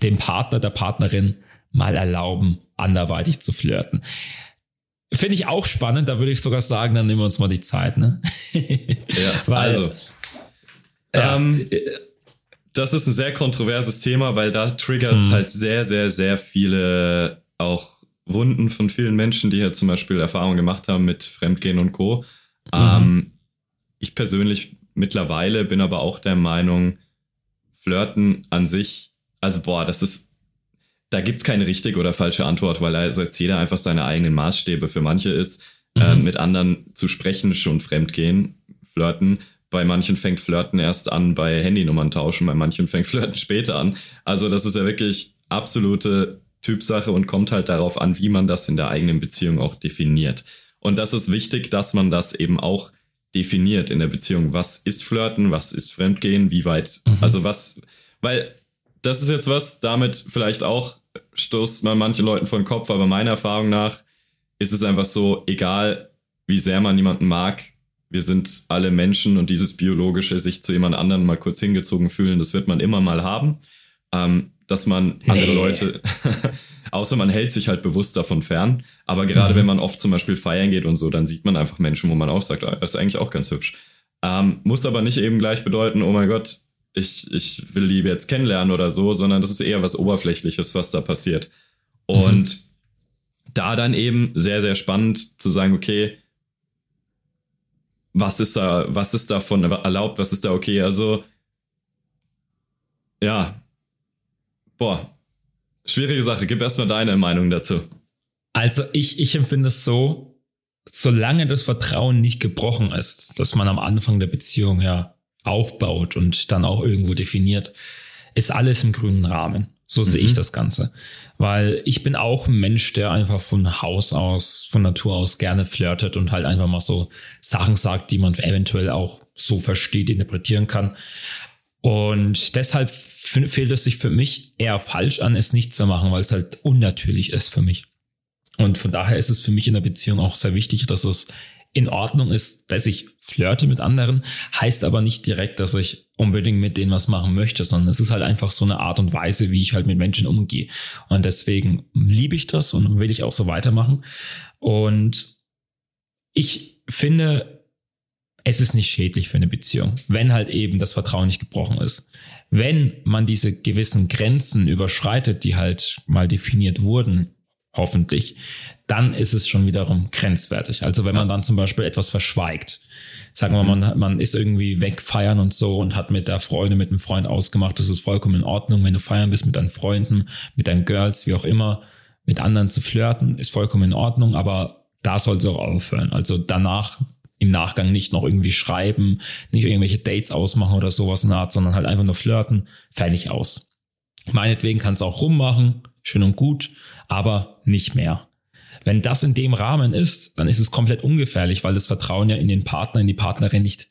dem Partner, der Partnerin mal erlauben, anderweitig zu flirten. Finde ich auch spannend, da würde ich sogar sagen, dann nehmen wir uns mal die Zeit, ne? ja, weil, also. Ja, ähm, das ist ein sehr kontroverses Thema, weil da triggert es hm. halt sehr, sehr, sehr viele auch Wunden von vielen Menschen, die ja zum Beispiel Erfahrungen gemacht haben mit Fremdgehen und Co. Mhm. Ähm, ich persönlich mittlerweile bin aber auch der Meinung, Flirten an sich, also boah, das ist, da gibt's keine richtige oder falsche Antwort, weil also jetzt jeder einfach seine eigenen Maßstäbe für manche ist, mhm. äh, mit anderen zu sprechen, schon Fremdgehen, Flirten. Bei manchen fängt Flirten erst an bei Handynummern tauschen, bei manchen fängt Flirten später an. Also das ist ja wirklich absolute Typsache und kommt halt darauf an, wie man das in der eigenen Beziehung auch definiert. Und das ist wichtig, dass man das eben auch definiert in der Beziehung. Was ist Flirten? Was ist Fremdgehen? Wie weit? Mhm. Also was, weil das ist jetzt was, damit vielleicht auch stoßt man manche Leuten vor den Kopf, aber meiner Erfahrung nach ist es einfach so, egal wie sehr man jemanden mag, wir sind alle Menschen und dieses biologische sich zu jemand anderen mal kurz hingezogen fühlen, das wird man immer mal haben. Ähm, dass man andere nee. Leute, außer man hält sich halt bewusst davon fern. Aber gerade mhm. wenn man oft zum Beispiel feiern geht und so, dann sieht man einfach Menschen, wo man auch sagt, ah, das ist eigentlich auch ganz hübsch. Ähm, muss aber nicht eben gleich bedeuten, oh mein Gott, ich, ich will die jetzt kennenlernen oder so, sondern das ist eher was Oberflächliches, was da passiert. Und mhm. da dann eben sehr, sehr spannend zu sagen, okay, was ist da, was ist davon erlaubt, was ist da okay? Also, ja, boah, schwierige Sache. Gib erstmal deine Meinung dazu. Also, ich, ich empfinde es so, solange das Vertrauen nicht gebrochen ist, dass man am Anfang der Beziehung ja aufbaut und dann auch irgendwo definiert, ist alles im grünen Rahmen. So mhm. sehe ich mhm. das Ganze. Weil ich bin auch ein Mensch, der einfach von Haus aus, von Natur aus gerne flirtet und halt einfach mal so Sachen sagt, die man eventuell auch so versteht, interpretieren kann. Und deshalb fehlt es sich für mich eher falsch an, es nicht zu machen, weil es halt unnatürlich ist für mich. Und von daher ist es für mich in der Beziehung auch sehr wichtig, dass es in Ordnung ist, dass ich flirte mit anderen, heißt aber nicht direkt, dass ich unbedingt mit denen was machen möchte, sondern es ist halt einfach so eine Art und Weise, wie ich halt mit Menschen umgehe. Und deswegen liebe ich das und will ich auch so weitermachen. Und ich finde, es ist nicht schädlich für eine Beziehung, wenn halt eben das Vertrauen nicht gebrochen ist. Wenn man diese gewissen Grenzen überschreitet, die halt mal definiert wurden, hoffentlich, dann ist es schon wiederum grenzwertig. Also wenn man dann zum Beispiel etwas verschweigt, sagen wir mal, man, man ist irgendwie weg feiern und so und hat mit der Freundin, mit dem Freund ausgemacht, das ist vollkommen in Ordnung, wenn du feiern bist mit deinen Freunden, mit deinen Girls, wie auch immer, mit anderen zu flirten, ist vollkommen in Ordnung, aber da soll es auch aufhören. Also danach im Nachgang nicht noch irgendwie schreiben, nicht irgendwelche Dates ausmachen oder sowas in der Art, sondern halt einfach nur flirten, fertig aus. Meinetwegen kannst du auch rummachen, schön und gut, aber nicht mehr. Wenn das in dem Rahmen ist, dann ist es komplett ungefährlich, weil das Vertrauen ja in den Partner, in die Partnerin nicht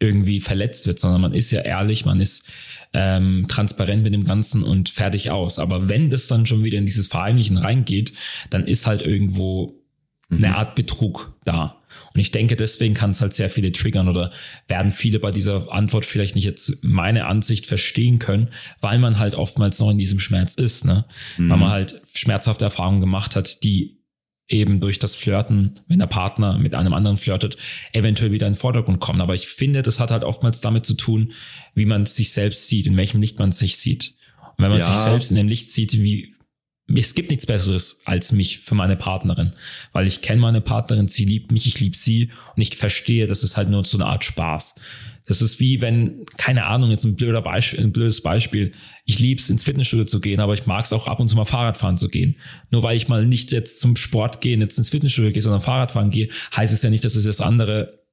irgendwie verletzt wird, sondern man ist ja ehrlich, man ist ähm, transparent mit dem Ganzen und fertig aus. Aber wenn das dann schon wieder in dieses Verheimlichen reingeht, dann ist halt irgendwo mhm. eine Art Betrug da. Und ich denke, deswegen kann es halt sehr viele triggern oder werden viele bei dieser Antwort vielleicht nicht jetzt meine Ansicht verstehen können, weil man halt oftmals noch in diesem Schmerz ist, ne? Mhm. Weil man halt schmerzhafte Erfahrungen gemacht hat, die eben durch das Flirten, wenn der Partner mit einem anderen flirtet, eventuell wieder in den Vordergrund kommen. Aber ich finde, das hat halt oftmals damit zu tun, wie man sich selbst sieht, in welchem Licht man sich sieht. Und wenn man ja. sich selbst in dem Licht sieht, wie es gibt nichts Besseres als mich für meine Partnerin, weil ich kenne meine Partnerin, sie liebt mich, ich liebe sie und ich verstehe, das ist halt nur so eine Art Spaß. Das ist wie wenn, keine Ahnung, jetzt ein blöder Beispiel, ein blödes Beispiel. Ich liebe es, ins Fitnessstudio zu gehen, aber ich mag es auch ab und zu mal Fahrradfahren zu gehen. Nur weil ich mal nicht jetzt zum Sport gehen, jetzt ins Fitnessstudio gehe, sondern Fahrradfahren gehe, heißt es ja nicht, dass ich das andere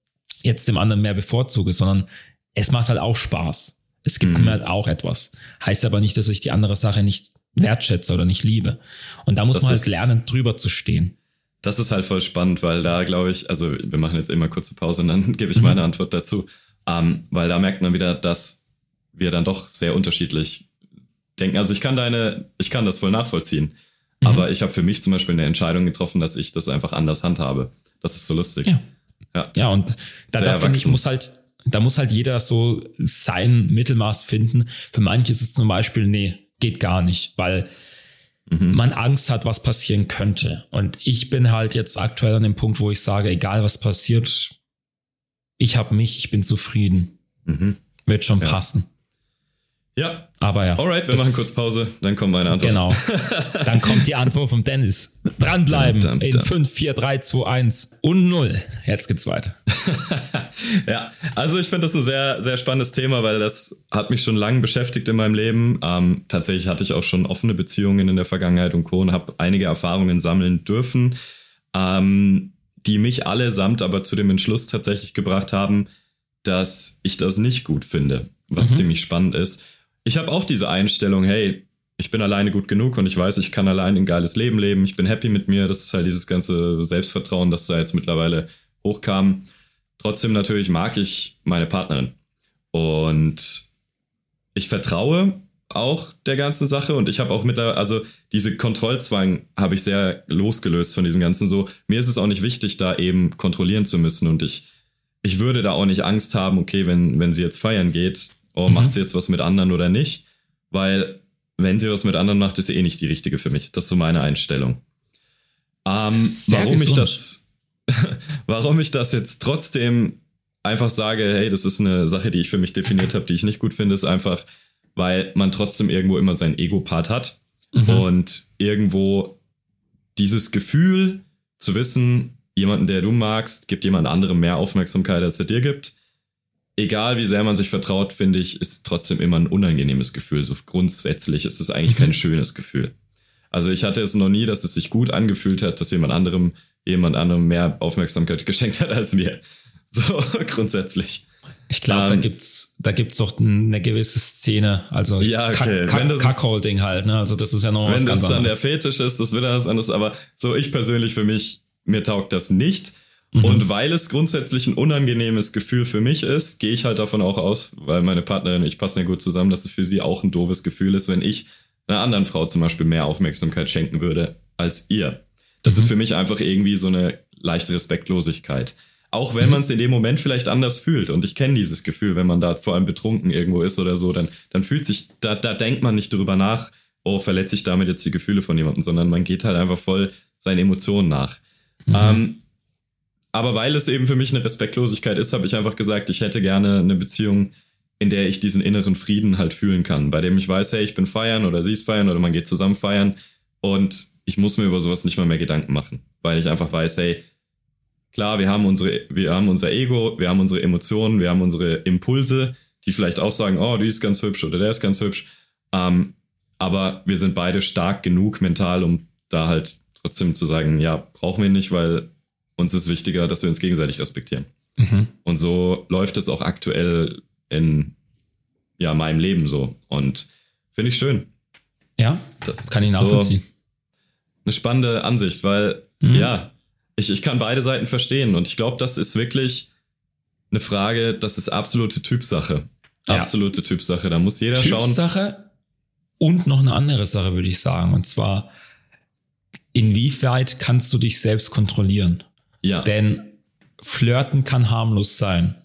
jetzt dem anderen mehr bevorzuge, sondern es macht halt auch Spaß. Es gibt mhm. mir halt auch etwas. Heißt aber nicht, dass ich die andere Sache nicht wertschätze oder nicht liebe. Und da muss das man halt lernen, drüber zu stehen. Das ist halt voll spannend, weil da glaube ich, also wir machen jetzt immer kurze Pause und dann gebe ich mhm. meine Antwort dazu. Ähm, weil da merkt man wieder, dass wir dann doch sehr unterschiedlich denken. Also ich kann deine, ich kann das voll nachvollziehen. Mhm. Aber ich habe für mich zum Beispiel eine Entscheidung getroffen, dass ich das einfach anders handhabe. Das ist so lustig. Ja. Ja, ja und da, da finde ich, muss halt, da muss halt jeder so sein Mittelmaß finden. Für manche ist es zum Beispiel, nee, geht gar nicht, weil mhm. man Angst hat, was passieren könnte. Und ich bin halt jetzt aktuell an dem Punkt, wo ich sage, egal was passiert, ich habe mich, ich bin zufrieden. Mhm. Wird schon ja. passen. Ja. Aber ja. Alright, wir machen kurz Pause, dann kommt meine Antwort. Genau. Dann kommt die Antwort vom Dennis. Dranbleiben dum, dum, in 5, 4, 3, 2, 1 und 0. Jetzt geht's weiter. ja, also ich finde das ein sehr, sehr spannendes Thema, weil das hat mich schon lange beschäftigt in meinem Leben. Ähm, tatsächlich hatte ich auch schon offene Beziehungen in der Vergangenheit und Co. und habe einige Erfahrungen sammeln dürfen. Ähm, die mich allesamt aber zu dem Entschluss tatsächlich gebracht haben, dass ich das nicht gut finde, was mhm. ziemlich spannend ist. Ich habe auch diese Einstellung, hey, ich bin alleine gut genug und ich weiß, ich kann allein ein geiles Leben leben, ich bin happy mit mir. Das ist halt dieses ganze Selbstvertrauen, das da jetzt mittlerweile hochkam. Trotzdem natürlich mag ich meine Partnerin. Und ich vertraue auch der ganzen Sache und ich habe auch mittlerweile, also diese Kontrollzwang habe ich sehr losgelöst von diesem Ganzen so. Mir ist es auch nicht wichtig, da eben kontrollieren zu müssen und ich, ich würde da auch nicht Angst haben, okay, wenn, wenn sie jetzt feiern geht, oh, mhm. macht sie jetzt was mit anderen oder nicht, weil wenn sie was mit anderen macht, ist sie eh nicht die richtige für mich. Das ist so meine Einstellung. Ähm, warum gesund. ich das, warum ich das jetzt trotzdem einfach sage, hey, das ist eine Sache, die ich für mich definiert habe, die ich nicht gut finde, ist einfach, weil man trotzdem irgendwo immer sein Ego-Part hat mhm. und irgendwo dieses Gefühl zu wissen, jemanden, der du magst, gibt jemand anderem mehr Aufmerksamkeit, als er dir gibt. Egal wie sehr man sich vertraut, finde ich, ist trotzdem immer ein unangenehmes Gefühl. So grundsätzlich ist es eigentlich mhm. kein schönes Gefühl. Also ich hatte es noch nie, dass es sich gut angefühlt hat, dass jemand anderem jemand anderem mehr Aufmerksamkeit geschenkt hat als mir. So grundsätzlich. Ich glaube, um, da ähm, gibt's, da gibt's doch eine gewisse Szene, also ja, okay. Cuckolding halt, ne? Also das ist ja noch was ganz Wenn das dann der Fetisch ist, das wird was anderes. Aber so ich persönlich für mich, mir taugt das nicht. Mhm. Und weil es grundsätzlich ein unangenehmes Gefühl für mich ist, gehe ich halt davon auch aus, weil meine Partnerin und ich passen ja gut zusammen, dass es für sie auch ein doofes Gefühl ist, wenn ich einer anderen Frau zum Beispiel mehr Aufmerksamkeit schenken würde als ihr. Das mhm. ist für mich einfach irgendwie so eine leichte Respektlosigkeit. Auch wenn mhm. man es in dem Moment vielleicht anders fühlt. Und ich kenne dieses Gefühl, wenn man da vor allem betrunken irgendwo ist oder so, dann, dann fühlt sich, da, da denkt man nicht drüber nach, oh, verletze ich damit jetzt die Gefühle von jemandem, sondern man geht halt einfach voll seinen Emotionen nach. Mhm. Ähm, aber weil es eben für mich eine Respektlosigkeit ist, habe ich einfach gesagt, ich hätte gerne eine Beziehung, in der ich diesen inneren Frieden halt fühlen kann, bei dem ich weiß, hey, ich bin feiern oder sie ist feiern oder man geht zusammen feiern und ich muss mir über sowas nicht mal mehr Gedanken machen, weil ich einfach weiß, hey, klar, wir haben unsere, wir haben unser Ego, wir haben unsere Emotionen, wir haben unsere Impulse, die vielleicht auch sagen, oh, die ist ganz hübsch oder der ist ganz hübsch. Ähm, aber wir sind beide stark genug mental, um da halt trotzdem zu sagen, ja, brauchen wir nicht, weil uns ist wichtiger, dass wir uns gegenseitig respektieren. Mhm. Und so läuft es auch aktuell in ja, meinem Leben so. Und finde ich schön. Ja, das kann ich nachvollziehen. So eine spannende Ansicht, weil mhm. ja, ich, ich kann beide Seiten verstehen. Und ich glaube, das ist wirklich eine Frage, das ist absolute Typsache. Absolute ja. Typsache. Da muss jeder Typsache schauen. Typsache und noch eine andere Sache, würde ich sagen. Und zwar, inwieweit kannst du dich selbst kontrollieren? Ja. Denn Flirten kann harmlos sein.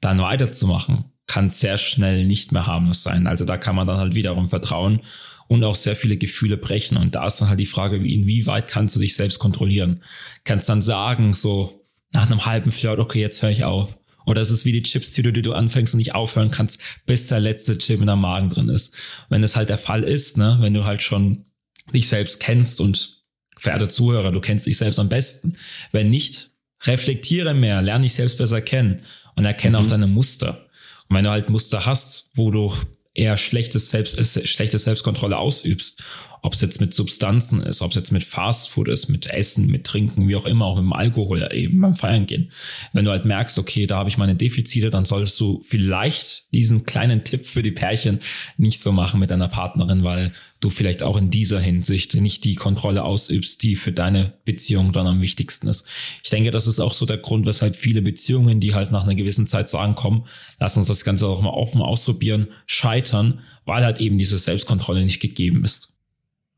Dann weiterzumachen kann sehr schnell nicht mehr harmlos sein. Also da kann man dann halt wiederum vertrauen und auch sehr viele Gefühle brechen. Und da ist dann halt die Frage, wie, inwieweit kannst du dich selbst kontrollieren? Kannst dann sagen, so nach einem halben Flirt, okay, jetzt höre ich auf. Oder es ist wie die Chips-Tüte, die du anfängst und nicht aufhören kannst, bis der letzte Chip in der Magen drin ist. Wenn es halt der Fall ist, ne, wenn du halt schon dich selbst kennst und verehrte Zuhörer, du kennst dich selbst am besten. Wenn nicht, reflektiere mehr, lerne dich selbst besser kennen und erkenne mhm. auch deine Muster. Und wenn du halt Muster hast, wo du eher schlechtes Selbst, äh, schlechte Selbstkontrolle ausübst ob es jetzt mit Substanzen ist, ob es jetzt mit Fastfood ist, mit Essen, mit Trinken, wie auch immer, auch mit dem Alkohol eben beim Feiern gehen. Wenn du halt merkst, okay, da habe ich meine Defizite, dann solltest du vielleicht diesen kleinen Tipp für die Pärchen nicht so machen mit deiner Partnerin, weil du vielleicht auch in dieser Hinsicht nicht die Kontrolle ausübst, die für deine Beziehung dann am wichtigsten ist. Ich denke, das ist auch so der Grund, weshalb viele Beziehungen, die halt nach einer gewissen Zeit sagen, komm, lass uns das Ganze auch mal offen ausprobieren, scheitern, weil halt eben diese Selbstkontrolle nicht gegeben ist.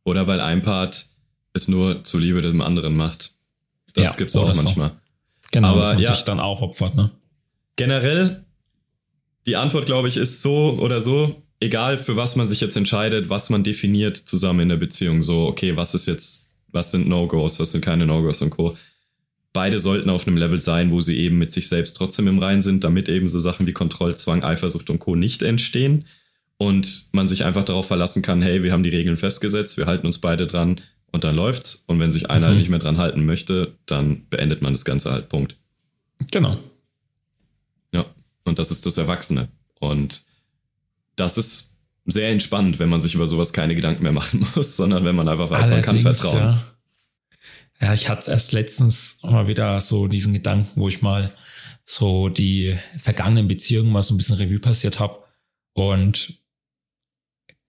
Oder weil ein Part es nur zuliebe dem anderen macht. Das ja, gibt's auch manchmal. So. Genau, Aber, dass man ja, sich dann auch opfert, ne? Generell, die Antwort, glaube ich, ist so oder so, egal für was man sich jetzt entscheidet, was man definiert zusammen in der Beziehung. So, okay, was ist jetzt, was sind No-Gos, was sind keine No-Gos und Co. Beide sollten auf einem Level sein, wo sie eben mit sich selbst trotzdem im Rein sind, damit eben so Sachen wie Kontrollzwang, Eifersucht und Co. nicht entstehen und man sich einfach darauf verlassen kann, hey, wir haben die Regeln festgesetzt, wir halten uns beide dran und dann läuft's. Und wenn sich einer mhm. nicht mehr dran halten möchte, dann beendet man das Ganze halt. Punkt. Genau. Ja, und das ist das Erwachsene. Und das ist sehr entspannt, wenn man sich über sowas keine Gedanken mehr machen muss, sondern wenn man einfach weiß, Allerdings, man kann vertrauen. Ja. ja, ich hatte erst letztens mal wieder so diesen Gedanken, wo ich mal so die vergangenen Beziehungen mal so ein bisschen Revue passiert habe. Und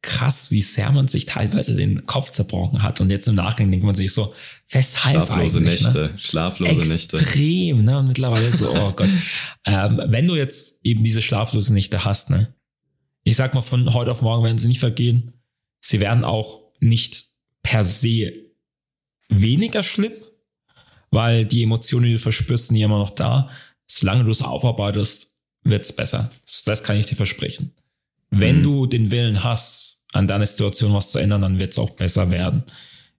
krass, wie sehr man sich teilweise den Kopf zerbrochen hat. Und jetzt im Nachgang denkt man sich so, weshalb Schlaflose eigentlich? Nächte, ne? schlaflose Extrem, Nächte. Extrem, ne? Und mittlerweile so, oh Gott. ähm, wenn du jetzt eben diese schlaflose Nächte hast, ne? Ich sag mal, von heute auf morgen werden sie nicht vergehen. Sie werden auch nicht per se weniger schlimm, weil die Emotionen, die du verspürst, sind ja immer noch da. Solange du es aufarbeitest, wird's besser. Das kann ich dir versprechen. Wenn mhm. du den Willen hast, an deiner Situation was zu ändern, dann wird es auch besser werden,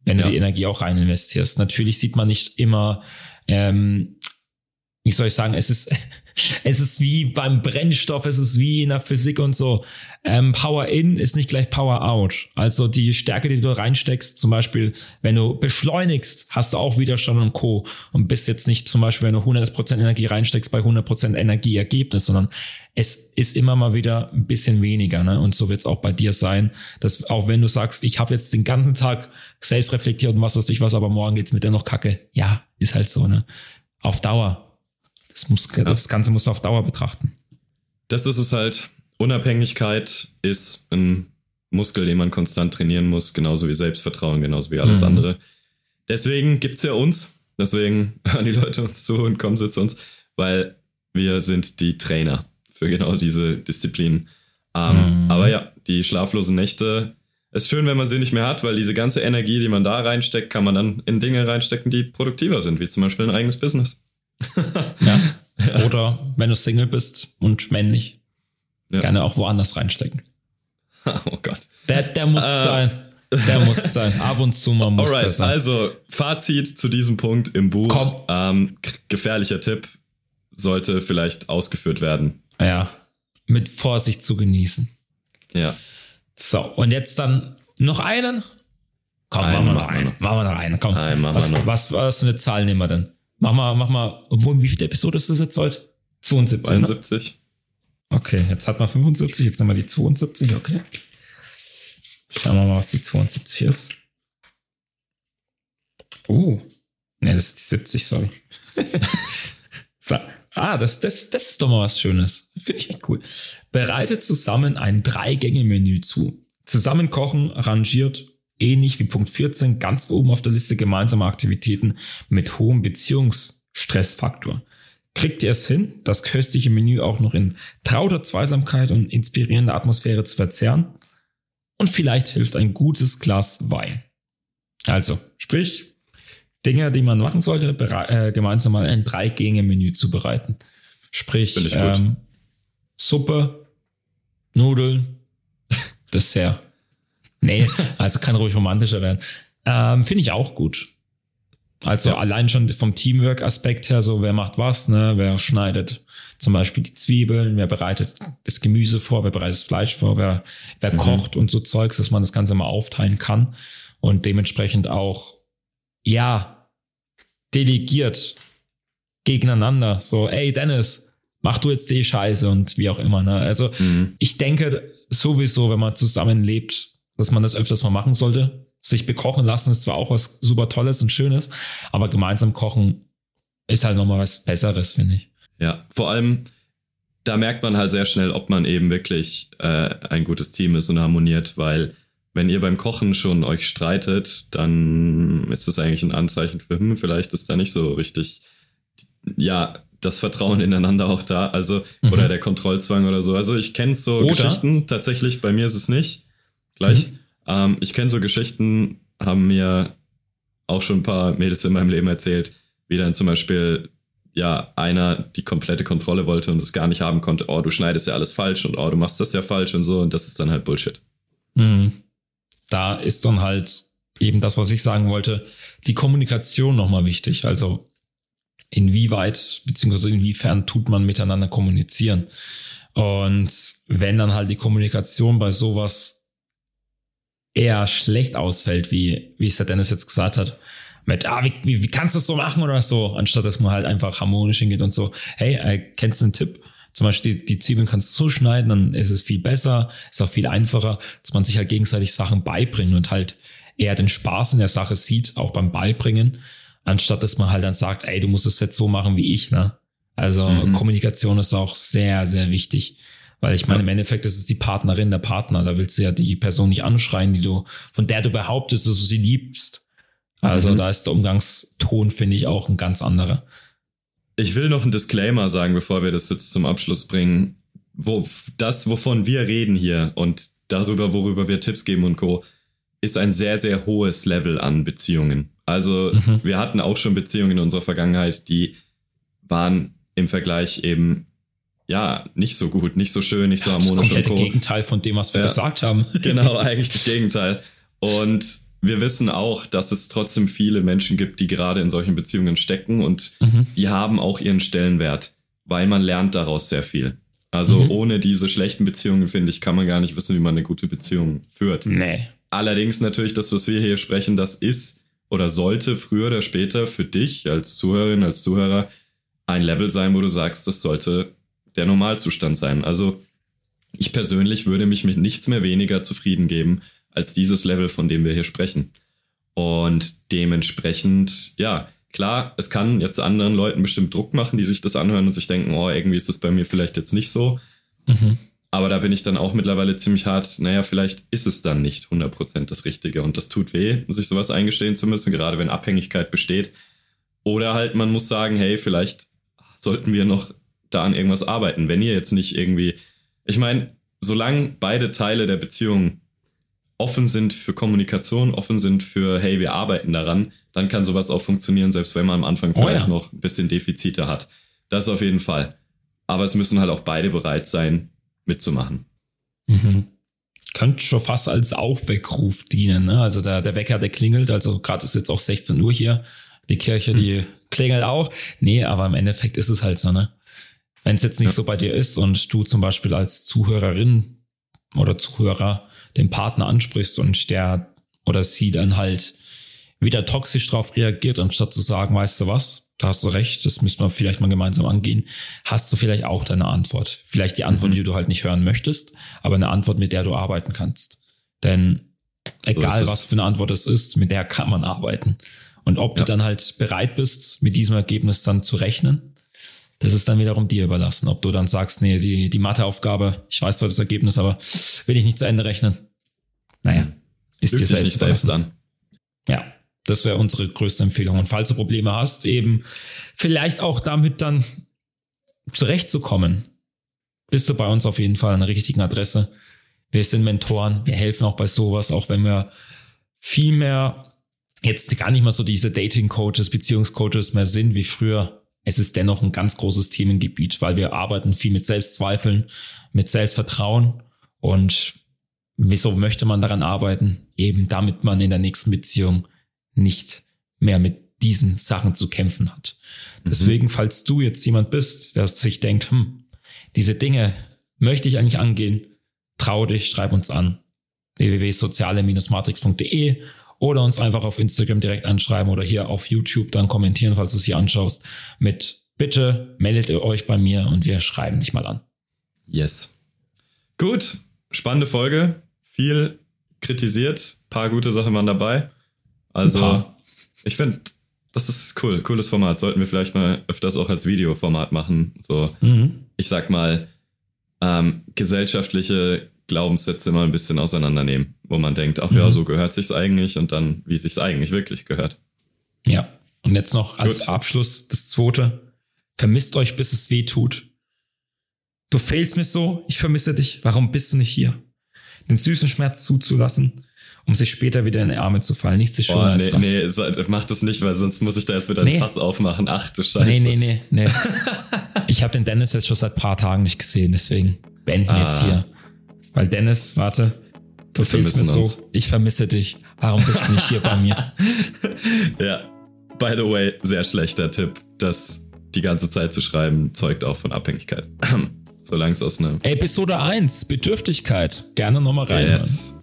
wenn ja. du die Energie auch rein investierst. Natürlich sieht man nicht immer, ähm, wie soll ich sagen, es ist, es ist wie beim Brennstoff, es ist wie in der Physik und so. Ähm, Power in ist nicht gleich Power out. Also die Stärke, die du reinsteckst, zum Beispiel, wenn du beschleunigst, hast du auch Widerstand und Co. Und bist jetzt nicht zum Beispiel, wenn du 100% Energie reinsteckst, bei 100% Energieergebnis, sondern es ist immer mal wieder ein bisschen weniger. Ne? Und so wird es auch bei dir sein, dass auch wenn du sagst, ich habe jetzt den ganzen Tag selbst reflektiert und was weiß ich was, aber morgen geht's mit dir noch kacke. Ja, ist halt so. Ne? Auf Dauer das, muss, das Ganze musst du auf Dauer betrachten. Das ist es halt. Unabhängigkeit ist ein Muskel, den man konstant trainieren muss, genauso wie Selbstvertrauen, genauso wie alles mhm. andere. Deswegen gibt es ja uns, deswegen hören die Leute uns zu und kommen zu uns, weil wir sind die Trainer für genau diese Disziplinen. Ähm, mhm. Aber ja, die schlaflosen Nächte ist schön, wenn man sie nicht mehr hat, weil diese ganze Energie, die man da reinsteckt, kann man dann in Dinge reinstecken, die produktiver sind, wie zum Beispiel ein eigenes Business ja. Oder wenn du Single bist und männlich, ja. gerne auch woanders reinstecken. Oh Gott. Der, der muss äh, sein. Der muss sein. Ab und zu mal muss Alright, sein. Also, Fazit zu diesem Punkt im Buch. Ähm, gefährlicher Tipp sollte vielleicht ausgeführt werden. Ja. Mit Vorsicht zu genießen. Ja. So, und jetzt dann noch einen? Komm, einen machen wir noch einen. Machen wir noch einen. Komm. Einen was, was, was für eine Zahl nehmen wir denn? Mach mal, mach mal, obwohl, wie viele Episode ist das jetzt heute? 72. 72. Ne? Okay, jetzt hat man 75, jetzt haben wir die 72, okay. Schauen wir mal, was die 72 ist. Oh, ne, das ist die 70, sorry. so. Ah, das, das, das ist doch mal was Schönes. Finde ich echt cool. Bereitet zusammen ein Drei-Gänge-Menü zu. Zusammen kochen, rangiert ähnlich wie Punkt 14 ganz oben auf der Liste gemeinsamer Aktivitäten mit hohem Beziehungsstressfaktor. Kriegt ihr es hin, das köstliche Menü auch noch in trauter Zweisamkeit und inspirierender Atmosphäre zu verzehren? Und vielleicht hilft ein gutes Glas Wein. Also, sprich, Dinge, die man machen sollte, äh, gemeinsam mal ein Drei-Gänge-Menü zubereiten. Sprich, ähm, Suppe, Nudeln, Dessert. Nee, also kann ruhig romantischer werden. Ähm, Finde ich auch gut. Also ja. allein schon vom Teamwork-Aspekt her, so wer macht was, ne? Wer schneidet zum Beispiel die Zwiebeln, wer bereitet das Gemüse vor, wer bereitet das Fleisch vor, wer, wer mhm. kocht und so Zeugs, dass man das Ganze mal aufteilen kann und dementsprechend auch, ja, delegiert gegeneinander. So, ey Dennis, mach du jetzt die Scheiße und wie auch immer. Ne? Also mhm. ich denke sowieso, wenn man zusammenlebt, dass man das öfters mal machen sollte. Sich bekochen lassen ist zwar auch was super Tolles und Schönes, aber gemeinsam kochen ist halt nochmal was Besseres, finde ich. Ja, vor allem, da merkt man halt sehr schnell, ob man eben wirklich äh, ein gutes Team ist und harmoniert, weil wenn ihr beim Kochen schon euch streitet, dann ist das eigentlich ein Anzeichen für, hm, vielleicht ist da nicht so richtig, ja, das Vertrauen ineinander auch da, also, mhm. oder der Kontrollzwang oder so. Also ich kenne so oder? Geschichten, tatsächlich, bei mir ist es nicht gleich. Mhm. Ähm, ich kenne so Geschichten, haben mir auch schon ein paar Mädels in meinem Leben erzählt, wie dann zum Beispiel ja einer die komplette Kontrolle wollte und es gar nicht haben konnte. Oh, du schneidest ja alles falsch und oh, du machst das ja falsch und so und das ist dann halt Bullshit. Mhm. Da ist dann halt eben das, was ich sagen wollte, die Kommunikation nochmal wichtig. Also inwieweit beziehungsweise inwiefern tut man miteinander kommunizieren. Und wenn dann halt die Kommunikation bei sowas eher schlecht ausfällt, wie, wie es der Dennis jetzt gesagt hat. Mit, ah, wie, wie, wie kannst du das so machen oder so, anstatt dass man halt einfach harmonisch hingeht und so, hey, äh, kennst du einen Tipp? Zum Beispiel die, die Zwiebeln kannst du so schneiden, dann ist es viel besser, ist auch viel einfacher, dass man sich halt gegenseitig Sachen beibringt und halt eher den Spaß in der Sache sieht, auch beim Beibringen, anstatt dass man halt dann sagt, ey, du musst es jetzt so machen wie ich, ne? Also mhm. Kommunikation ist auch sehr, sehr wichtig. Weil ich meine, im Endeffekt ist es die Partnerin, der Partner. Da willst du ja die Person nicht anschreien, die du, von der du behauptest, dass du sie liebst. Also mhm. da ist der Umgangston, finde ich, auch ein ganz anderer. Ich will noch einen Disclaimer sagen, bevor wir das jetzt zum Abschluss bringen. Wo, das, wovon wir reden hier und darüber, worüber wir Tipps geben und Co., ist ein sehr, sehr hohes Level an Beziehungen. Also mhm. wir hatten auch schon Beziehungen in unserer Vergangenheit, die waren im Vergleich eben ja, nicht so gut, nicht so schön, nicht so harmonisch. Das komplette Gegenteil von dem, was wir ja, gesagt haben. genau, eigentlich das Gegenteil. Und wir wissen auch, dass es trotzdem viele Menschen gibt, die gerade in solchen Beziehungen stecken und mhm. die haben auch ihren Stellenwert. weil man lernt daraus sehr viel. Also mhm. ohne diese schlechten Beziehungen, finde ich, kann man gar nicht wissen, wie man eine gute Beziehung führt. Nee. Allerdings natürlich, das, was wir hier sprechen, das ist oder sollte früher oder später für dich als Zuhörerin, als Zuhörer ein Level sein, wo du sagst, das sollte der Normalzustand sein. Also ich persönlich würde mich mit nichts mehr weniger zufrieden geben als dieses Level, von dem wir hier sprechen. Und dementsprechend, ja, klar, es kann jetzt anderen Leuten bestimmt Druck machen, die sich das anhören und sich denken, oh, irgendwie ist das bei mir vielleicht jetzt nicht so. Mhm. Aber da bin ich dann auch mittlerweile ziemlich hart, naja, vielleicht ist es dann nicht 100% das Richtige. Und das tut weh, sich sowas eingestehen zu müssen, gerade wenn Abhängigkeit besteht. Oder halt, man muss sagen, hey, vielleicht sollten wir noch da an irgendwas arbeiten. Wenn ihr jetzt nicht irgendwie, ich meine, solange beide Teile der Beziehung offen sind für Kommunikation, offen sind für, hey, wir arbeiten daran, dann kann sowas auch funktionieren, selbst wenn man am Anfang vielleicht oh ja. noch ein bisschen Defizite hat. Das auf jeden Fall. Aber es müssen halt auch beide bereit sein, mitzumachen. Mhm. Könnte schon fast als Aufweckruf dienen. Ne? Also der, der Wecker, der klingelt. Also gerade ist jetzt auch 16 Uhr hier. Die Kirche, mhm. die klingelt auch. Nee, aber im Endeffekt ist es halt so, ne? Wenn es jetzt nicht ja. so bei dir ist und du zum Beispiel als Zuhörerin oder Zuhörer den Partner ansprichst und der oder sie dann halt wieder toxisch drauf reagiert, anstatt zu sagen, weißt du was, da hast du recht, das müssen wir vielleicht mal gemeinsam angehen, hast du vielleicht auch deine Antwort. Vielleicht die Antwort, mhm. die du halt nicht hören möchtest, aber eine Antwort, mit der du arbeiten kannst. Denn egal so was für eine Antwort es ist, mit der kann man arbeiten. Und ob ja. du dann halt bereit bist, mit diesem Ergebnis dann zu rechnen, das ist dann wiederum dir überlassen. Ob du dann sagst, nee, die, die Matheaufgabe, ich weiß zwar das Ergebnis, aber will ich nicht zu Ende rechnen. Naja, ist Üb dir selbst, nicht selbst an. Ja, das wäre unsere größte Empfehlung. Und falls du Probleme hast, eben vielleicht auch damit dann zurechtzukommen, bist du bei uns auf jeden Fall an der richtigen Adresse. Wir sind Mentoren, wir helfen auch bei sowas, auch wenn wir viel mehr jetzt gar nicht mal so diese Dating-Coaches, Beziehungscoaches mehr sind wie früher es ist dennoch ein ganz großes Themengebiet, weil wir arbeiten viel mit Selbstzweifeln, mit Selbstvertrauen und wieso möchte man daran arbeiten? Eben damit man in der nächsten Beziehung nicht mehr mit diesen Sachen zu kämpfen hat. Mhm. Deswegen, falls du jetzt jemand bist, der sich denkt, hm, diese Dinge möchte ich eigentlich angehen, trau dich, schreib uns an www.soziale-matrix.de oder uns einfach auf Instagram direkt anschreiben oder hier auf YouTube dann kommentieren, falls du es hier anschaust, mit bitte meldet ihr euch bei mir und wir schreiben dich mal an. Yes. Gut, spannende Folge, viel kritisiert, paar gute Sachen waren dabei. Also, ich finde, das ist cool, cooles Format. Sollten wir vielleicht mal öfters auch als Videoformat machen. So, mhm. ich sag mal, ähm, gesellschaftliche Glaubenssätze mal ein bisschen auseinandernehmen, wo man denkt, ach mhm. ja, so gehört sich's eigentlich und dann, wie sich's eigentlich wirklich gehört. Ja. Und jetzt noch als Gut. Abschluss das zweite. Vermisst euch, bis es weh tut. Du fehlst mir so, ich vermisse dich. Warum bist du nicht hier? Den süßen Schmerz zuzulassen, um sich später wieder in die Arme zu fallen. Nichts ist schöner oh, nee, als das. Nee, mach das nicht, weil sonst muss ich da jetzt wieder nee. ein Fass aufmachen. Ach du Scheiße. Nee, nee, nee, nee. ich habe den Dennis jetzt schon seit paar Tagen nicht gesehen, deswegen beenden ah. jetzt hier weil Dennis, warte, du fehlst mir so, ich vermisse dich. Warum bist du nicht hier bei mir? ja, by the way, sehr schlechter Tipp. Das die ganze Zeit zu schreiben, zeugt auch von Abhängigkeit. Solange es aus einer. Episode 1, Bedürftigkeit. Gerne nochmal rein. Yes.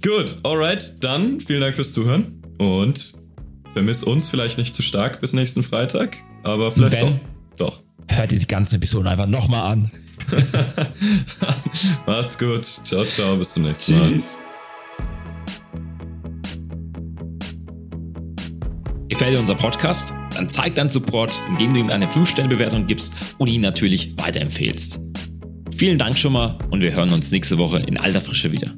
Gut, alright. Dann vielen Dank fürs Zuhören und vermiss uns vielleicht nicht zu stark bis nächsten Freitag, aber vielleicht Wenn, doch. Doch. Hört ihr die ganze Episode einfach nochmal an. Macht's gut. Ciao, ciao. Bis zum nächsten Mal. Tschüss. Gefällt dir unser Podcast? Dann zeig deinen Support, indem du ihm eine 5-Sterne-Bewertung gibst und ihn natürlich weiterempfehlst. Vielen Dank schon mal und wir hören uns nächste Woche in alter Frische wieder.